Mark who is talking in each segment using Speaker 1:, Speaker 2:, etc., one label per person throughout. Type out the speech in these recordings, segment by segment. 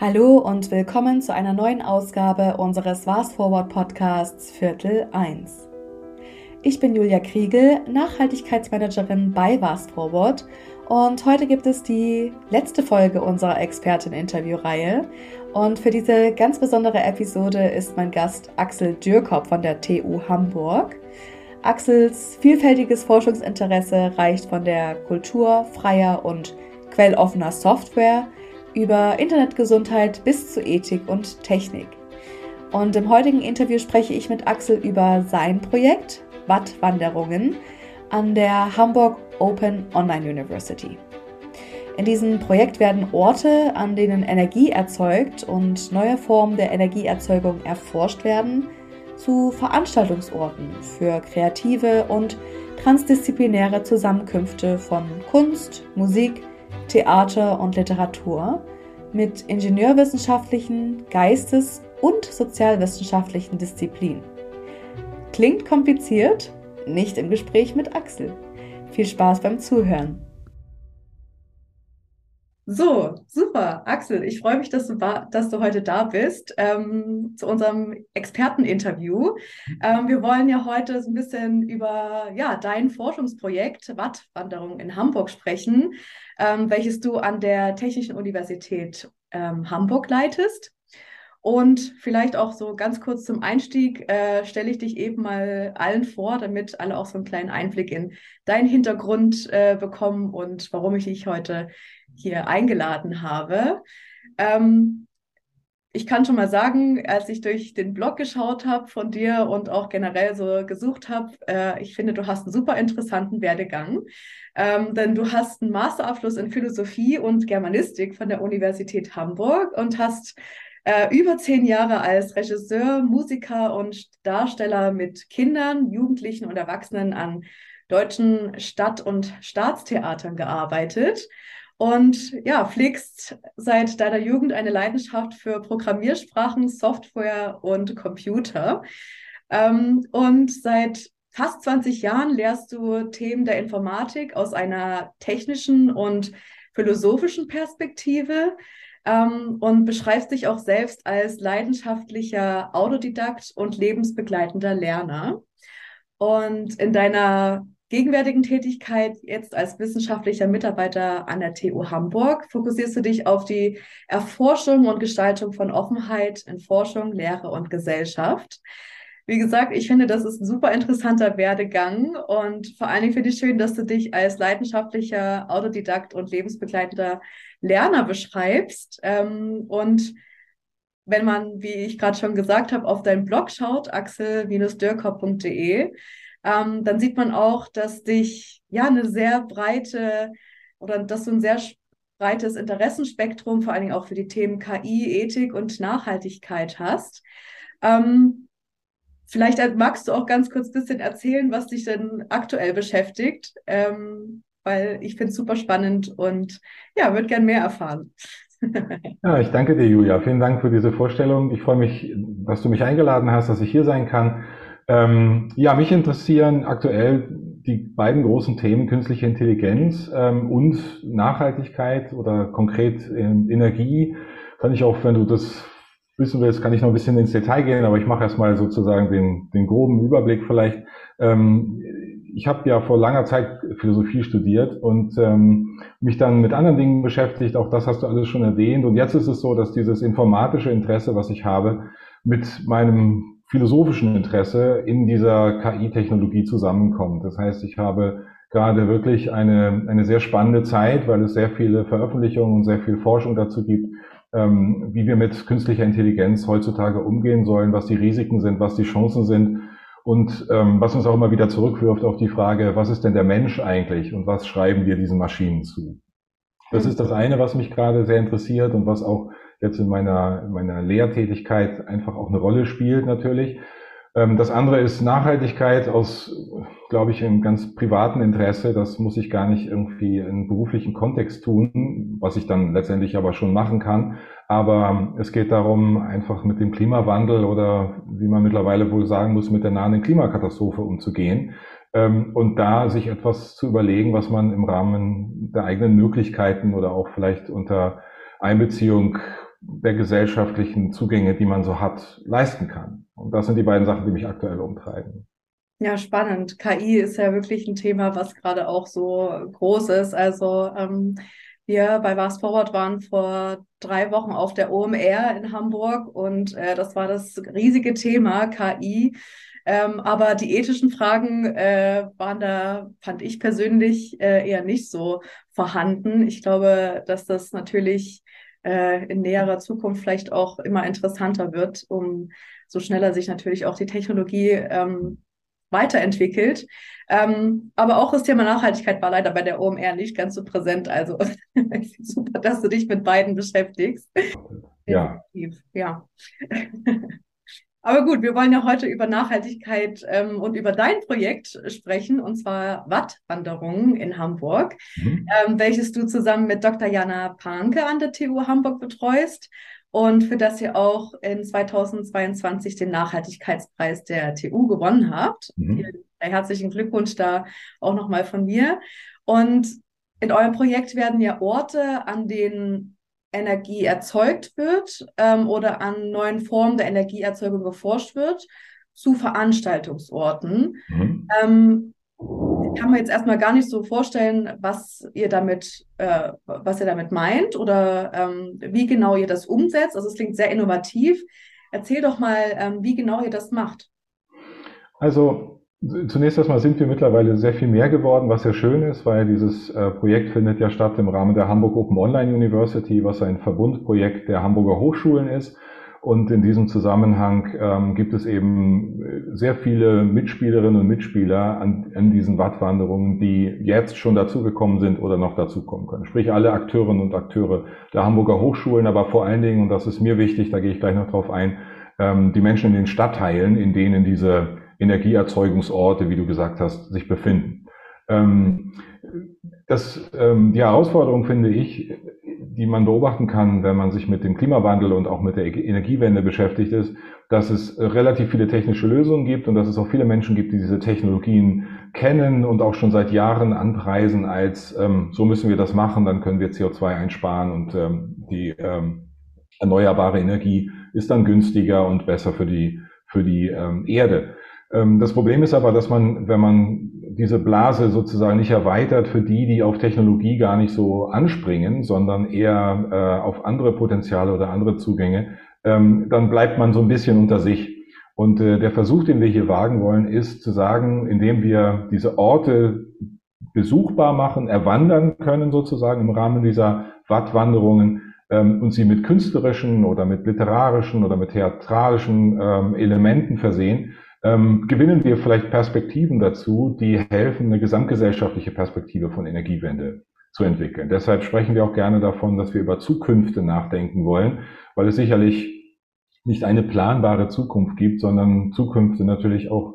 Speaker 1: Hallo und willkommen zu einer neuen Ausgabe unseres Fast Forward Podcasts Viertel 1. Ich bin Julia Kriegel, Nachhaltigkeitsmanagerin bei Fast Forward und heute gibt es die letzte Folge unserer Expertin-Interview-Reihe und für diese ganz besondere Episode ist mein Gast Axel Dürkop von der TU Hamburg. Axels vielfältiges Forschungsinteresse reicht von der Kultur freier und quelloffener Software – über Internetgesundheit bis zu Ethik und Technik. Und im heutigen Interview spreche ich mit Axel über sein Projekt Wattwanderungen an der Hamburg Open Online University. In diesem Projekt werden Orte, an denen Energie erzeugt und neue Formen der Energieerzeugung erforscht werden, zu Veranstaltungsorten für kreative und transdisziplinäre Zusammenkünfte von Kunst, Musik, Theater und Literatur mit ingenieurwissenschaftlichen, geistes- und sozialwissenschaftlichen Disziplinen. Klingt kompliziert? Nicht im Gespräch mit Axel. Viel Spaß beim Zuhören. So, super. Axel, ich freue mich, dass du, dass du heute da bist ähm, zu unserem Experteninterview. Ähm, wir wollen ja heute so ein bisschen über ja, dein Forschungsprojekt Wattwanderung in Hamburg sprechen, ähm, welches du an der Technischen Universität ähm, Hamburg leitest. Und vielleicht auch so ganz kurz zum Einstieg äh, stelle ich dich eben mal allen vor, damit alle auch so einen kleinen Einblick in deinen Hintergrund äh, bekommen und warum ich dich heute hier eingeladen habe. Ähm, ich kann schon mal sagen, als ich durch den Blog geschaut habe von dir und auch generell so gesucht habe, äh, ich finde, du hast einen super interessanten Werdegang. Ähm, denn du hast einen Masterabschluss in Philosophie und Germanistik von der Universität Hamburg und hast äh, über zehn Jahre als Regisseur, Musiker und Darsteller mit Kindern, Jugendlichen und Erwachsenen an deutschen Stadt- und Staatstheatern gearbeitet und ja, pflegst seit deiner Jugend eine Leidenschaft für Programmiersprachen, Software und Computer. Ähm, und seit fast 20 Jahren lehrst du Themen der Informatik aus einer technischen und philosophischen Perspektive ähm, und beschreibst dich auch selbst als leidenschaftlicher Autodidakt und lebensbegleitender Lerner. Und in deiner gegenwärtigen Tätigkeit jetzt als wissenschaftlicher Mitarbeiter an der TU Hamburg fokussierst du dich auf die Erforschung und Gestaltung von Offenheit in Forschung, Lehre und Gesellschaft. Wie gesagt, ich finde, das ist ein super interessanter Werdegang und vor allen Dingen finde ich schön, dass du dich als leidenschaftlicher Autodidakt und lebensbegleitender Lerner beschreibst. Ähm, und wenn man, wie ich gerade schon gesagt habe, auf deinen Blog schaut, axel-dürkop.de, ähm, dann sieht man auch, dass dich ja eine sehr breite oder dass du ein sehr breites Interessenspektrum, vor allen Dingen auch für die Themen KI, Ethik und Nachhaltigkeit hast. Ähm, vielleicht magst du auch ganz kurz ein bisschen erzählen, was dich denn aktuell beschäftigt, ähm, weil ich finde es super spannend und ja, würde gern mehr erfahren.
Speaker 2: ja, ich danke dir, Julia. Vielen Dank für diese Vorstellung. Ich freue mich, dass du mich eingeladen hast, dass ich hier sein kann. Ähm, ja, mich interessieren aktuell die beiden großen Themen künstliche Intelligenz ähm, und Nachhaltigkeit oder konkret ähm, Energie. Kann ich auch, wenn du das wissen willst, kann ich noch ein bisschen ins Detail gehen, aber ich mache erstmal sozusagen den, den groben Überblick vielleicht. Ähm, ich habe ja vor langer Zeit Philosophie studiert und ähm, mich dann mit anderen Dingen beschäftigt. Auch das hast du alles schon erwähnt. Und jetzt ist es so, dass dieses informatische Interesse, was ich habe, mit meinem philosophischen Interesse in dieser KI-Technologie zusammenkommt. Das heißt, ich habe gerade wirklich eine, eine sehr spannende Zeit, weil es sehr viele Veröffentlichungen und sehr viel Forschung dazu gibt, ähm, wie wir mit künstlicher Intelligenz heutzutage umgehen sollen, was die Risiken sind, was die Chancen sind und ähm, was uns auch immer wieder zurückwirft auf die Frage, was ist denn der Mensch eigentlich und was schreiben wir diesen Maschinen zu? Das ist das eine, was mich gerade sehr interessiert und was auch jetzt in meiner, in meiner Lehrtätigkeit einfach auch eine Rolle spielt natürlich. Ähm, das andere ist Nachhaltigkeit aus, glaube ich, im ganz privaten Interesse. Das muss ich gar nicht irgendwie in beruflichen Kontext tun, was ich dann letztendlich aber schon machen kann. Aber es geht darum, einfach mit dem Klimawandel oder wie man mittlerweile wohl sagen muss, mit der nahen Klimakatastrophe umzugehen. Ähm, und da sich etwas zu überlegen, was man im Rahmen der eigenen Möglichkeiten oder auch vielleicht unter Einbeziehung der gesellschaftlichen Zugänge, die man so hat, leisten kann. Und das sind die beiden Sachen, die mich aktuell umtreiben.
Speaker 1: Ja, spannend. KI ist ja wirklich ein Thema, was gerade auch so groß ist. Also ähm, wir bei Fast Forward waren vor drei Wochen auf der OMR in Hamburg und äh, das war das riesige Thema KI. Ähm, aber die ethischen Fragen äh, waren da, fand ich persönlich, äh, eher nicht so vorhanden. Ich glaube, dass das natürlich äh, in näherer Zukunft vielleicht auch immer interessanter wird, um so schneller sich natürlich auch die Technologie ähm, weiterentwickelt. Ähm, aber auch das Thema Nachhaltigkeit war leider bei der OMR nicht ganz so präsent. Also super, dass du dich mit beiden beschäftigst.
Speaker 2: Ja.
Speaker 1: Ja. Aber gut, wir wollen ja heute über Nachhaltigkeit ähm, und über dein Projekt sprechen, und zwar Wattwanderungen in Hamburg, mhm. ähm, welches du zusammen mit Dr. Jana Panke an der TU Hamburg betreust und für das ihr auch in 2022 den Nachhaltigkeitspreis der TU gewonnen habt. Mhm. Herzlichen Glückwunsch da auch nochmal von mir. Und in eurem Projekt werden ja Orte, an denen Energie erzeugt wird ähm, oder an neuen Formen der Energieerzeugung geforscht wird, zu Veranstaltungsorten. Mhm. Ähm, kann man jetzt erstmal gar nicht so vorstellen, was ihr damit, äh, was ihr damit meint oder ähm, wie genau ihr das umsetzt. Also es klingt sehr innovativ. Erzähl doch mal, ähm, wie genau ihr das macht.
Speaker 2: Also zunächst erstmal sind wir mittlerweile sehr viel mehr geworden, was sehr schön ist, weil dieses äh, Projekt findet ja statt im Rahmen der Hamburg Open Online University, was ein Verbundprojekt der Hamburger Hochschulen ist. Und in diesem Zusammenhang ähm, gibt es eben äh, sehr viele Mitspielerinnen und Mitspieler an, an diesen Wattwanderungen, die jetzt schon dazugekommen sind oder noch dazukommen können. Sprich alle Akteurinnen und Akteure der Hamburger Hochschulen, aber vor allen Dingen, und das ist mir wichtig, da gehe ich gleich noch drauf ein, ähm, die Menschen in den Stadtteilen, in denen diese Energieerzeugungsorte, wie du gesagt hast, sich befinden. Ähm, das, ähm, die Herausforderung finde ich, die man beobachten kann, wenn man sich mit dem Klimawandel und auch mit der Energiewende beschäftigt ist, dass es relativ viele technische Lösungen gibt und dass es auch viele Menschen gibt, die diese Technologien kennen und auch schon seit Jahren anpreisen als, ähm, so müssen wir das machen, dann können wir CO2 einsparen und ähm, die ähm, erneuerbare Energie ist dann günstiger und besser für die, für die ähm, Erde. Ähm, das Problem ist aber, dass man, wenn man diese Blase sozusagen nicht erweitert für die, die auf Technologie gar nicht so anspringen, sondern eher äh, auf andere Potenziale oder andere Zugänge, ähm, dann bleibt man so ein bisschen unter sich. Und äh, der Versuch, den wir hier wagen wollen, ist zu sagen, indem wir diese Orte besuchbar machen, erwandern können sozusagen im Rahmen dieser Wattwanderungen ähm, und sie mit künstlerischen oder mit literarischen oder mit theatralischen ähm, Elementen versehen, ähm, gewinnen wir vielleicht Perspektiven dazu, die helfen, eine gesamtgesellschaftliche Perspektive von Energiewende zu entwickeln. Deshalb sprechen wir auch gerne davon, dass wir über Zukünfte nachdenken wollen, weil es sicherlich nicht eine planbare Zukunft gibt, sondern Zukünfte natürlich auch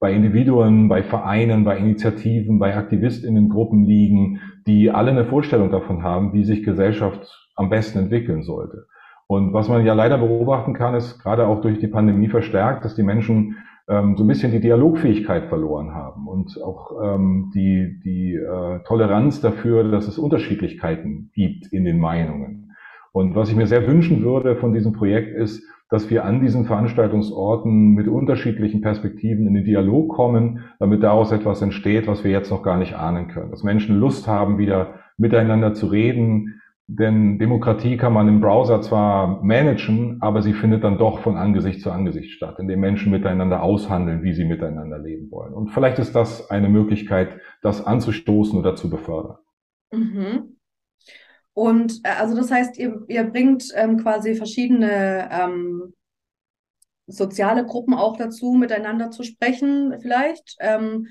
Speaker 2: bei Individuen, bei Vereinen, bei Initiativen, bei Aktivistinnengruppen liegen, die alle eine Vorstellung davon haben, wie sich Gesellschaft am besten entwickeln sollte. Und was man ja leider beobachten kann, ist gerade auch durch die Pandemie verstärkt, dass die Menschen ähm, so ein bisschen die Dialogfähigkeit verloren haben und auch ähm, die, die äh, Toleranz dafür, dass es Unterschiedlichkeiten gibt in den Meinungen. Und was ich mir sehr wünschen würde von diesem Projekt ist, dass wir an diesen Veranstaltungsorten mit unterschiedlichen Perspektiven in den Dialog kommen, damit daraus etwas entsteht, was wir jetzt noch gar nicht ahnen können. Dass Menschen Lust haben, wieder miteinander zu reden, denn Demokratie kann man im Browser zwar managen, aber sie findet dann doch von Angesicht zu Angesicht statt, indem Menschen miteinander aushandeln, wie sie miteinander leben wollen. Und vielleicht ist das eine Möglichkeit, das anzustoßen oder zu befördern.
Speaker 1: Mhm. Und äh, also das heißt, ihr, ihr bringt ähm, quasi verschiedene ähm, soziale Gruppen auch dazu, miteinander zu sprechen, vielleicht. Ähm,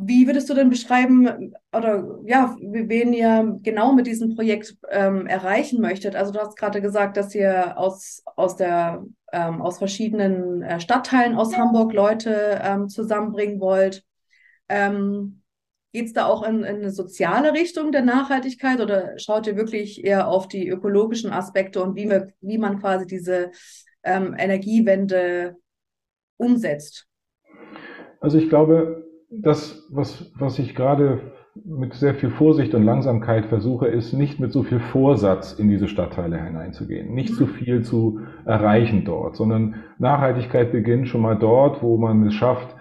Speaker 1: wie würdest du denn beschreiben oder ja, wen ihr genau mit diesem Projekt ähm, erreichen möchtet? Also du hast gerade gesagt, dass ihr aus, aus, der, ähm, aus verschiedenen äh, Stadtteilen aus Hamburg Leute ähm, zusammenbringen wollt. Ähm, Geht es da auch in, in, eine soziale Richtung der Nachhaltigkeit oder schaut ihr wirklich eher auf die ökologischen Aspekte und wie, wir, wie man quasi diese ähm, Energiewende umsetzt?
Speaker 2: Also ich glaube, das, was, was ich gerade mit sehr viel Vorsicht und Langsamkeit versuche, ist nicht mit so viel Vorsatz in diese Stadtteile hineinzugehen, nicht zu viel zu erreichen dort, sondern Nachhaltigkeit beginnt schon mal dort, wo man es schafft,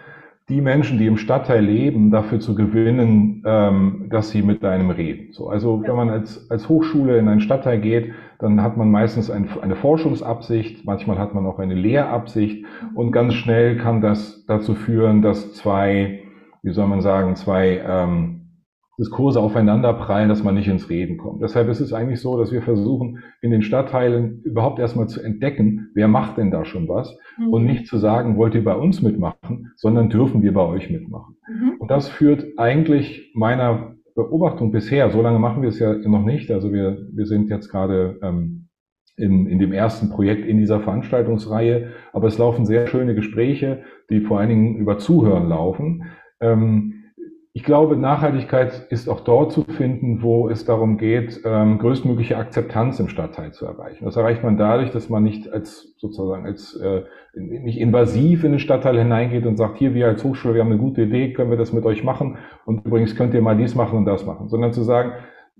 Speaker 2: die Menschen, die im Stadtteil leben, dafür zu gewinnen, ähm, dass sie mit einem reden. So, also wenn man als, als Hochschule in einen Stadtteil geht, dann hat man meistens ein, eine Forschungsabsicht, manchmal hat man auch eine Lehrabsicht und ganz schnell kann das dazu führen, dass zwei, wie soll man sagen, zwei ähm, Diskurse aufeinanderprallen, dass man nicht ins Reden kommt. Deshalb ist es eigentlich so, dass wir versuchen, in den Stadtteilen überhaupt erstmal zu entdecken, wer macht denn da schon was mhm. und nicht zu sagen, wollt ihr bei uns mitmachen, sondern dürfen wir bei euch mitmachen. Mhm. Und das führt eigentlich meiner Beobachtung bisher, so lange machen wir es ja noch nicht, also wir, wir sind jetzt gerade ähm, in, in dem ersten Projekt in dieser Veranstaltungsreihe, aber es laufen sehr schöne Gespräche, die vor allen Dingen über Zuhören laufen. Ähm, ich glaube, Nachhaltigkeit ist auch dort zu finden, wo es darum geht, ähm, größtmögliche Akzeptanz im Stadtteil zu erreichen. Das erreicht man dadurch, dass man nicht als sozusagen als äh, nicht invasiv in den Stadtteil hineingeht und sagt, hier wir als Hochschule, wir haben eine gute Idee, können wir das mit euch machen? Und übrigens könnt ihr mal dies machen und das machen, sondern zu sagen,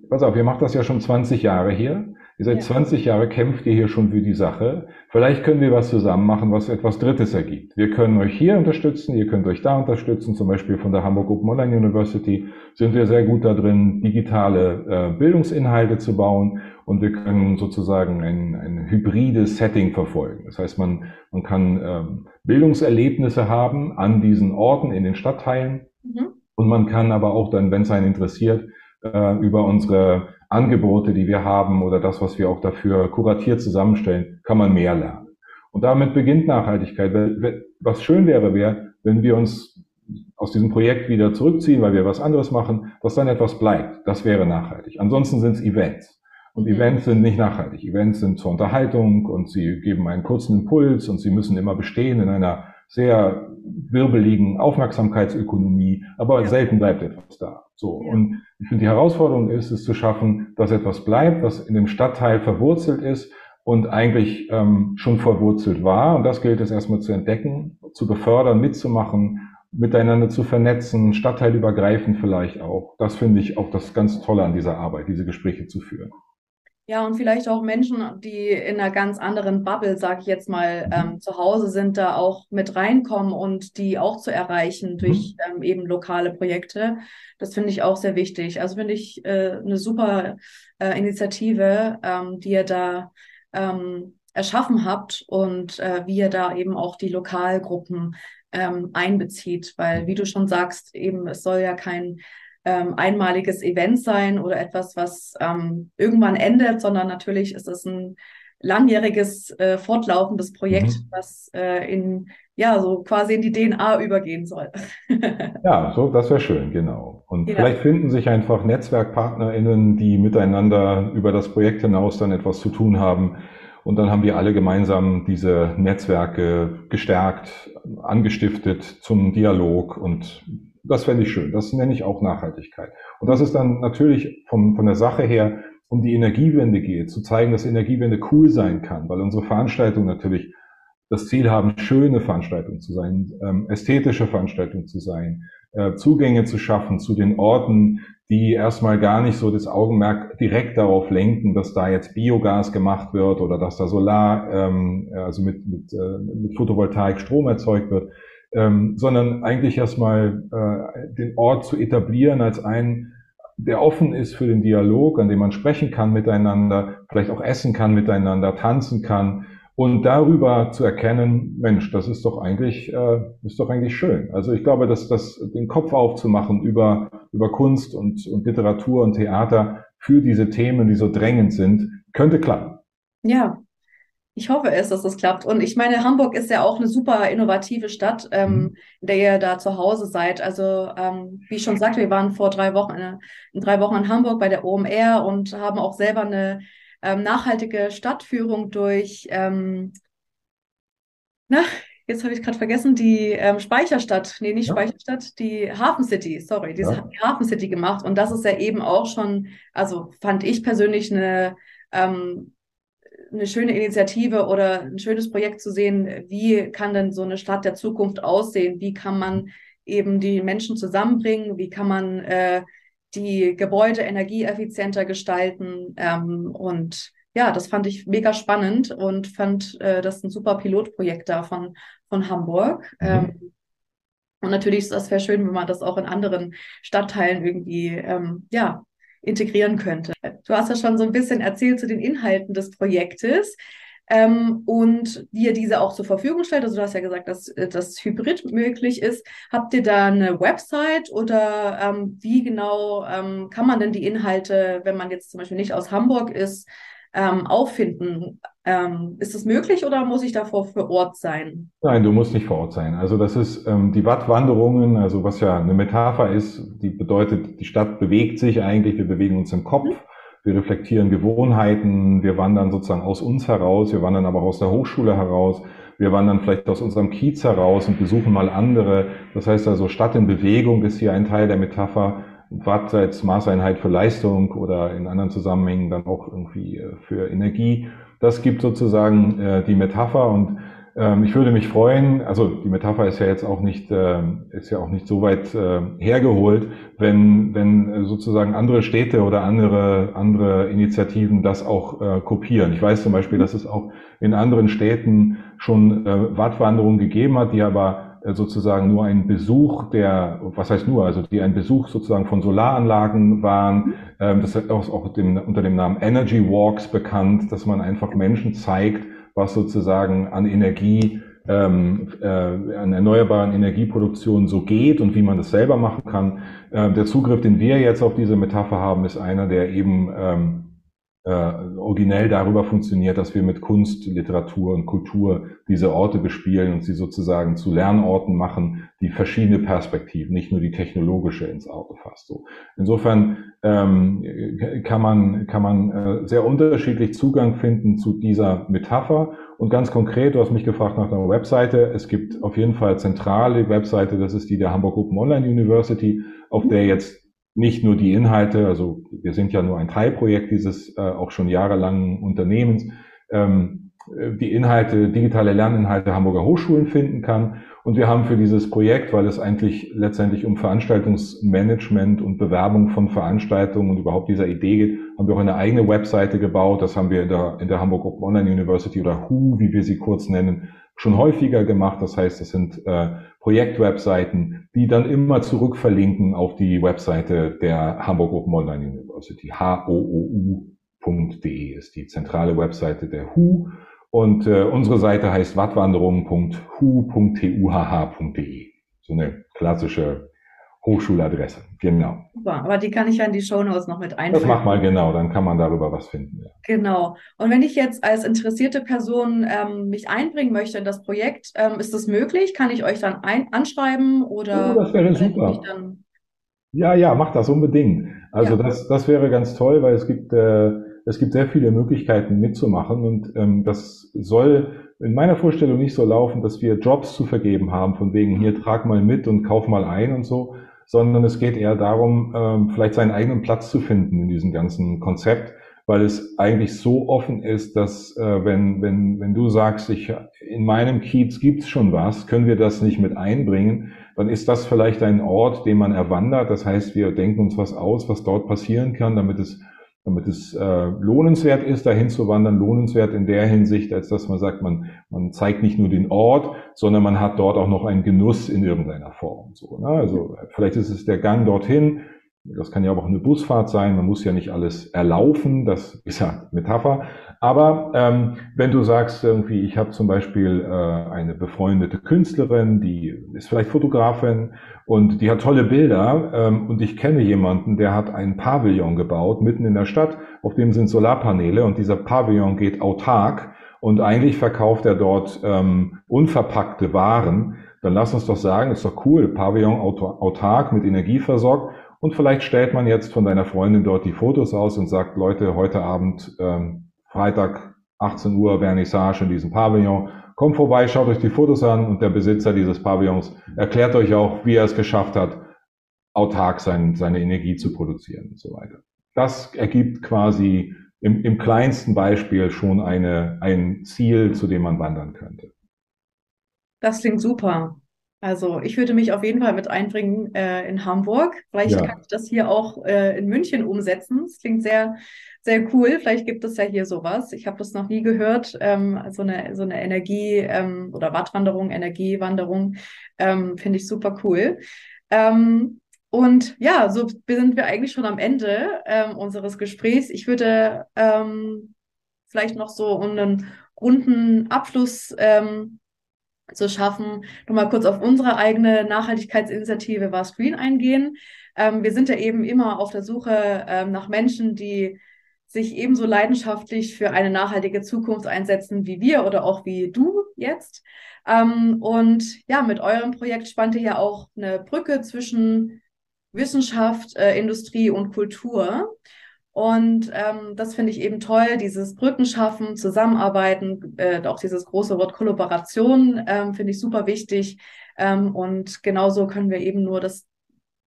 Speaker 2: pass auf, ihr macht das ja schon 20 Jahre hier Ihr seit ja. 20 Jahre kämpft ihr hier schon für die Sache. Vielleicht können wir was zusammen machen, was etwas Drittes ergibt. Wir können euch hier unterstützen, ihr könnt euch da unterstützen. Zum Beispiel von der Hamburg Open Online University sind wir sehr gut da drin, digitale äh, Bildungsinhalte zu bauen. Und wir können sozusagen ein, ein hybrides Setting verfolgen. Das heißt, man, man kann ähm, Bildungserlebnisse haben an diesen Orten in den Stadtteilen. Mhm. Und man kann aber auch dann, wenn es einen interessiert, äh, über unsere Angebote, die wir haben oder das, was wir auch dafür kuratiert zusammenstellen, kann man mehr lernen. Und damit beginnt Nachhaltigkeit. Was schön wäre, wäre, wenn wir uns aus diesem Projekt wieder zurückziehen, weil wir was anderes machen, dass dann etwas bleibt. Das wäre nachhaltig. Ansonsten sind es Events. Und. Events sind nicht nachhaltig. Events sind zur Unterhaltung und sie geben einen kurzen Impuls und sie müssen immer bestehen in einer sehr wirbeligen Aufmerksamkeitsökonomie, aber ja. selten bleibt etwas da. So. Ja. Und ich finde, die Herausforderung ist, es zu schaffen, dass etwas bleibt, was in dem Stadtteil verwurzelt ist und eigentlich ähm, schon verwurzelt war. Und das gilt es erstmal zu entdecken, zu befördern, mitzumachen, miteinander zu vernetzen, stadtteilübergreifend vielleicht auch. Das finde ich auch das ganz Tolle an dieser Arbeit, diese Gespräche zu führen.
Speaker 1: Ja, und vielleicht auch Menschen, die in einer ganz anderen Bubble, sag ich jetzt mal, mhm. ähm, zu Hause sind, da auch mit reinkommen und die auch zu erreichen mhm. durch ähm, eben lokale Projekte. Das finde ich auch sehr wichtig. Also finde ich äh, eine super äh, Initiative, ähm, die ihr da ähm, erschaffen habt und äh, wie ihr da eben auch die Lokalgruppen ähm, einbezieht. Weil, wie du schon sagst, eben es soll ja kein ähm, einmaliges Event sein oder etwas, was ähm, irgendwann endet, sondern natürlich ist es ein langjähriges, äh, fortlaufendes Projekt, mhm. was äh, in ja so quasi in die DNA übergehen soll.
Speaker 2: ja, so das wäre schön, genau. Und ja. vielleicht finden sich einfach NetzwerkpartnerInnen, die miteinander über das Projekt hinaus dann etwas zu tun haben. Und dann haben wir alle gemeinsam diese Netzwerke gestärkt, angestiftet zum Dialog und das fände ich schön. Das nenne ich auch Nachhaltigkeit. Und das ist dann natürlich vom, von der Sache her um die Energiewende geht, zu zeigen, dass Energiewende cool sein kann, weil unsere Veranstaltungen natürlich das Ziel haben, schöne Veranstaltungen zu sein, ähm, ästhetische Veranstaltungen zu sein, äh, Zugänge zu schaffen zu den Orten, die erstmal gar nicht so das Augenmerk direkt darauf lenken, dass da jetzt Biogas gemacht wird oder dass da Solar, ähm, also mit, mit, äh, mit Photovoltaik Strom erzeugt wird, ähm, sondern eigentlich erstmal äh, den Ort zu etablieren als einen, der offen ist für den Dialog, an dem man sprechen kann miteinander, vielleicht auch essen kann miteinander, tanzen kann und darüber zu erkennen, Mensch, das ist doch eigentlich, äh, ist doch eigentlich schön. Also ich glaube, dass das den Kopf aufzumachen über über Kunst und, und Literatur und Theater für diese Themen, die so drängend sind, könnte klappen.
Speaker 1: Ja, ich hoffe es, dass das klappt. Und ich meine, Hamburg ist ja auch eine super innovative Stadt, ähm, mhm. in der ihr da zu Hause seid. Also, ähm, wie ich schon sagte, wir waren vor drei Wochen, in, in drei Wochen in Hamburg bei der OMR und haben auch selber eine ähm, nachhaltige Stadtführung durch, ähm, na, jetzt habe ich gerade vergessen, die ähm, Speicherstadt, nee, nicht ja. Speicherstadt, die Hafen City, sorry, diese ja. Hafen City gemacht. Und das ist ja eben auch schon, also fand ich persönlich eine ähm, eine schöne Initiative oder ein schönes Projekt zu sehen, wie kann denn so eine Stadt der Zukunft aussehen? Wie kann man eben die Menschen zusammenbringen? Wie kann man äh, die Gebäude energieeffizienter gestalten. Ähm, und ja, das fand ich mega spannend und fand äh, das ein super Pilotprojekt da von, von Hamburg. Mhm. Ähm, und natürlich ist das sehr schön, wenn man das auch in anderen Stadtteilen irgendwie ähm, ja, integrieren könnte. Du hast ja schon so ein bisschen erzählt zu den Inhalten des Projektes ähm, und wie ihr diese auch zur Verfügung stellt. Also du hast ja gesagt, dass äh, das Hybrid möglich ist. Habt ihr da eine Website oder ähm, wie genau ähm, kann man denn die Inhalte, wenn man jetzt zum Beispiel nicht aus Hamburg ist, ähm, auffinden? Ähm, ist das möglich oder muss ich davor vor Ort sein?
Speaker 2: Nein, du musst nicht vor Ort sein. Also das ist ähm, die Wattwanderungen, also was ja eine Metapher ist, die bedeutet, die Stadt bewegt sich eigentlich, wir bewegen uns im Kopf. Mhm. Wir reflektieren Gewohnheiten, wir wandern sozusagen aus uns heraus, wir wandern aber auch aus der Hochschule heraus, wir wandern vielleicht aus unserem Kiez heraus und besuchen mal andere. Das heißt also, Stadt in Bewegung ist hier ein Teil der Metapher. Als Maßeinheit für Leistung oder in anderen Zusammenhängen dann auch irgendwie äh, für Energie. Das gibt sozusagen äh, die Metapher und ähm, ich würde mich freuen, also die Metapher ist ja jetzt auch nicht, äh, ist ja auch nicht so weit äh, hergeholt, wenn, wenn sozusagen andere Städte oder andere, andere Initiativen das auch äh, kopieren. Ich weiß zum Beispiel, dass es auch in anderen Städten schon äh, Wattwanderungen gegeben hat, die aber äh, sozusagen nur ein Besuch der, was heißt nur, also die ein Besuch sozusagen von Solaranlagen waren. Ähm, das ist auch dem, unter dem Namen Energy Walks bekannt, dass man einfach Menschen zeigt, was sozusagen an Energie, ähm, äh, an erneuerbaren Energieproduktion so geht und wie man das selber machen kann. Äh, der Zugriff, den wir jetzt auf diese Metapher haben, ist einer, der eben ähm, äh, originell darüber funktioniert, dass wir mit Kunst, Literatur und Kultur diese Orte bespielen und sie sozusagen zu Lernorten machen, die verschiedene Perspektiven, nicht nur die technologische ins Auge fasst. So. Insofern ähm, kann man, kann man äh, sehr unterschiedlich Zugang finden zu dieser Metapher. Und ganz konkret, du hast mich gefragt nach einer Webseite. Es gibt auf jeden Fall zentrale Webseite, das ist die der Hamburg Open Online University, auf der jetzt nicht nur die Inhalte, also wir sind ja nur ein Teilprojekt dieses äh, auch schon jahrelangen Unternehmens, ähm, die Inhalte, digitale Lerninhalte Hamburger Hochschulen finden kann. Und wir haben für dieses Projekt, weil es eigentlich letztendlich um Veranstaltungsmanagement und Bewerbung von Veranstaltungen und überhaupt dieser Idee geht, haben wir auch eine eigene Webseite gebaut. Das haben wir in der, in der Hamburg Open Online University oder HU, wie wir sie kurz nennen, schon häufiger gemacht. Das heißt, es sind äh, Projektwebseiten, die dann immer zurückverlinken auf die Webseite der Hamburg Open Online University. hoou.de ist die zentrale Webseite der HU. Und äh, unsere Seite heißt wattwanderung.hu.tuhh.de. So eine klassische Hochschuladresse, genau.
Speaker 1: Super, aber die kann ich ja in die Shownotes noch mit einfügen.
Speaker 2: Das mach mal genau, dann kann man darüber was finden. Ja.
Speaker 1: Genau. Und wenn ich jetzt als interessierte Person ähm, mich einbringen möchte in das Projekt, ähm, ist das möglich? Kann ich euch dann ein anschreiben oder?
Speaker 2: Oh, das wäre super. Ja, ja, mach das unbedingt. Also ja. das, das wäre ganz toll, weil es gibt, äh, es gibt sehr viele Möglichkeiten mitzumachen und ähm, das soll in meiner Vorstellung nicht so laufen, dass wir Jobs zu vergeben haben, von wegen hier trag mal mit und kauf mal ein und so, sondern es geht eher darum, ähm, vielleicht seinen eigenen Platz zu finden in diesem ganzen Konzept, weil es eigentlich so offen ist, dass äh, wenn, wenn, wenn du sagst, ich, in meinem Kiez gibt's schon was, können wir das nicht mit einbringen, dann ist das vielleicht ein Ort, den man erwandert. Das heißt, wir denken uns was aus, was dort passieren kann, damit es damit es äh, lohnenswert ist, dahin zu wandern, lohnenswert in der Hinsicht, als dass man sagt, man, man zeigt nicht nur den Ort, sondern man hat dort auch noch einen Genuss in irgendeiner Form. So, ne? Also vielleicht ist es der Gang dorthin, das kann ja auch eine Busfahrt sein, man muss ja nicht alles erlaufen, das ist ja Metapher. Aber ähm, wenn du sagst, irgendwie, ich habe zum Beispiel äh, eine befreundete Künstlerin, die ist vielleicht Fotografin und die hat tolle Bilder ähm, und ich kenne jemanden, der hat einen Pavillon gebaut mitten in der Stadt, auf dem sind Solarpaneele und dieser Pavillon geht autark und eigentlich verkauft er dort ähm, unverpackte Waren. Dann lass uns doch sagen, ist doch cool, Pavillon autark mit Energie versorgt und vielleicht stellt man jetzt von deiner Freundin dort die Fotos aus und sagt, Leute, heute Abend, ähm, Freitag, 18 Uhr, Vernissage in diesem Pavillon. Kommt vorbei, schaut euch die Fotos an und der Besitzer dieses Pavillons erklärt euch auch, wie er es geschafft hat, autark sein, seine Energie zu produzieren und so weiter. Das ergibt quasi im, im kleinsten Beispiel schon eine, ein Ziel, zu dem man wandern könnte.
Speaker 1: Das klingt super. Also ich würde mich auf jeden Fall mit einbringen äh, in Hamburg. Vielleicht ja. kann ich das hier auch äh, in München umsetzen. Das klingt sehr, sehr cool. Vielleicht gibt es ja hier sowas. Ich habe das noch nie gehört. Ähm, so eine, so eine Energie- ähm, oder Wattwanderung, Energiewanderung ähm, finde ich super cool. Ähm, und ja, so sind wir eigentlich schon am Ende ähm, unseres Gesprächs. Ich würde ähm, vielleicht noch so um einen runden Abschluss ähm, zu schaffen, nochmal kurz auf unsere eigene Nachhaltigkeitsinitiative War Screen eingehen. Ähm, wir sind ja eben immer auf der Suche ähm, nach Menschen, die sich ebenso leidenschaftlich für eine nachhaltige Zukunft einsetzen wie wir oder auch wie du jetzt. Ähm, und ja, mit eurem Projekt spannt ihr ja auch eine Brücke zwischen Wissenschaft, äh, Industrie und Kultur. Und ähm, das finde ich eben toll, dieses Brückenschaffen, Zusammenarbeiten, äh, auch dieses große Wort Kollaboration ähm, finde ich super wichtig. Ähm, und genauso können wir eben nur das,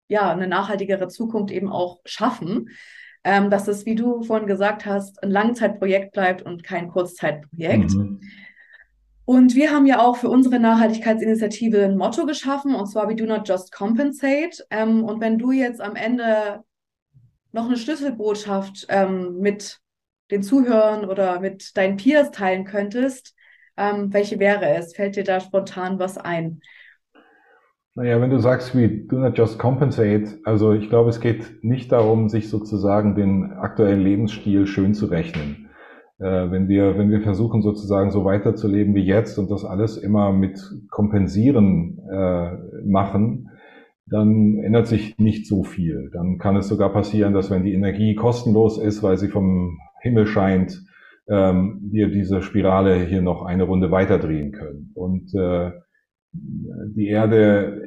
Speaker 1: ja, eine nachhaltigere Zukunft eben auch schaffen. Ähm, dass es, wie du vorhin gesagt hast, ein Langzeitprojekt bleibt und kein Kurzzeitprojekt. Mhm. Und wir haben ja auch für unsere Nachhaltigkeitsinitiative ein Motto geschaffen, und zwar We do not just compensate. Ähm, und wenn du jetzt am Ende noch eine Schlüsselbotschaft ähm, mit den Zuhörern oder mit deinen Peers teilen könntest, ähm, welche wäre es? Fällt dir da spontan was ein?
Speaker 2: Naja, wenn du sagst, we do not just compensate, also ich glaube, es geht nicht darum, sich sozusagen den aktuellen Lebensstil schön zu rechnen. Äh, wenn wir, wenn wir versuchen sozusagen so weiterzuleben wie jetzt und das alles immer mit Kompensieren äh, machen, dann ändert sich nicht so viel. Dann kann es sogar passieren, dass wenn die Energie kostenlos ist, weil sie vom Himmel scheint, ähm, wir diese Spirale hier noch eine Runde weiterdrehen können. Und äh, die Erde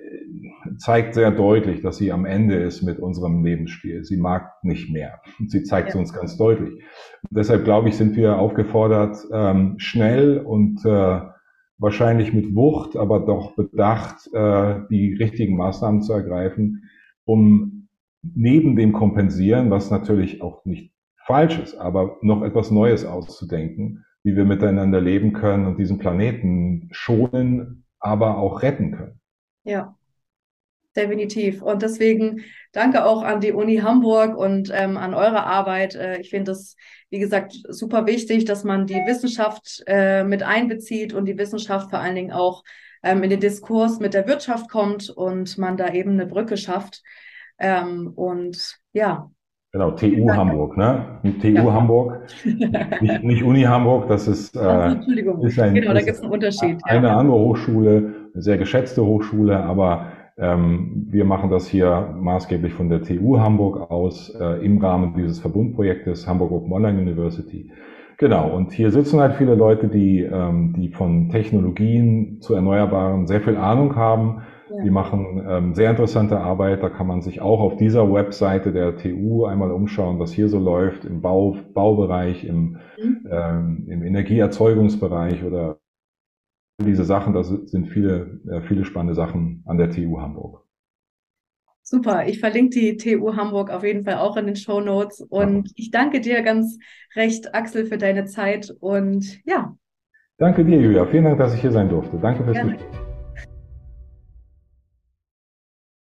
Speaker 2: zeigt sehr deutlich, dass sie am Ende ist mit unserem Lebensstil. Sie mag nicht mehr. Sie zeigt es uns ganz deutlich. Und deshalb glaube ich, sind wir aufgefordert, ähm, schnell und äh, wahrscheinlich mit Wucht, aber doch bedacht, äh, die richtigen Maßnahmen zu ergreifen, um neben dem Kompensieren, was natürlich auch nicht falsch ist, aber noch etwas Neues auszudenken, wie wir miteinander leben können und diesen Planeten schonen, aber auch retten können.
Speaker 1: Ja, definitiv. Und deswegen danke auch an die Uni Hamburg und ähm, an eure Arbeit. Äh, ich finde es, wie gesagt, super wichtig, dass man die Wissenschaft äh, mit einbezieht und die Wissenschaft vor allen Dingen auch ähm, in den Diskurs mit der Wirtschaft kommt und man da eben eine Brücke schafft. Ähm, und ja.
Speaker 2: Genau, TU Hamburg, ne? TU ja. Hamburg, nicht, nicht, Uni Hamburg, das ist, äh,
Speaker 1: Entschuldigung. ist ein, genau, da gibt es einen Unterschied.
Speaker 2: Eine ja. andere Hochschule, eine sehr geschätzte Hochschule, aber ähm, wir machen das hier maßgeblich von der TU Hamburg aus äh, im Rahmen dieses Verbundprojektes Hamburg Open Online University. Genau, und hier sitzen halt viele Leute, die, ähm, die von Technologien zu Erneuerbaren sehr viel Ahnung haben. Ja. Die machen ähm, sehr interessante Arbeit. Da kann man sich auch auf dieser Webseite der TU einmal umschauen, was hier so läuft im Bau, Baubereich, im, mhm. ähm, im Energieerzeugungsbereich oder diese Sachen, da sind viele, äh, viele spannende Sachen an der TU Hamburg.
Speaker 1: Super, ich verlinke die TU Hamburg auf jeden Fall auch in den Show Notes und ja. ich danke dir ganz recht, Axel, für deine Zeit und ja.
Speaker 2: Danke dir, Julia. Vielen Dank, dass ich hier sein durfte. Danke fürs Gespräch.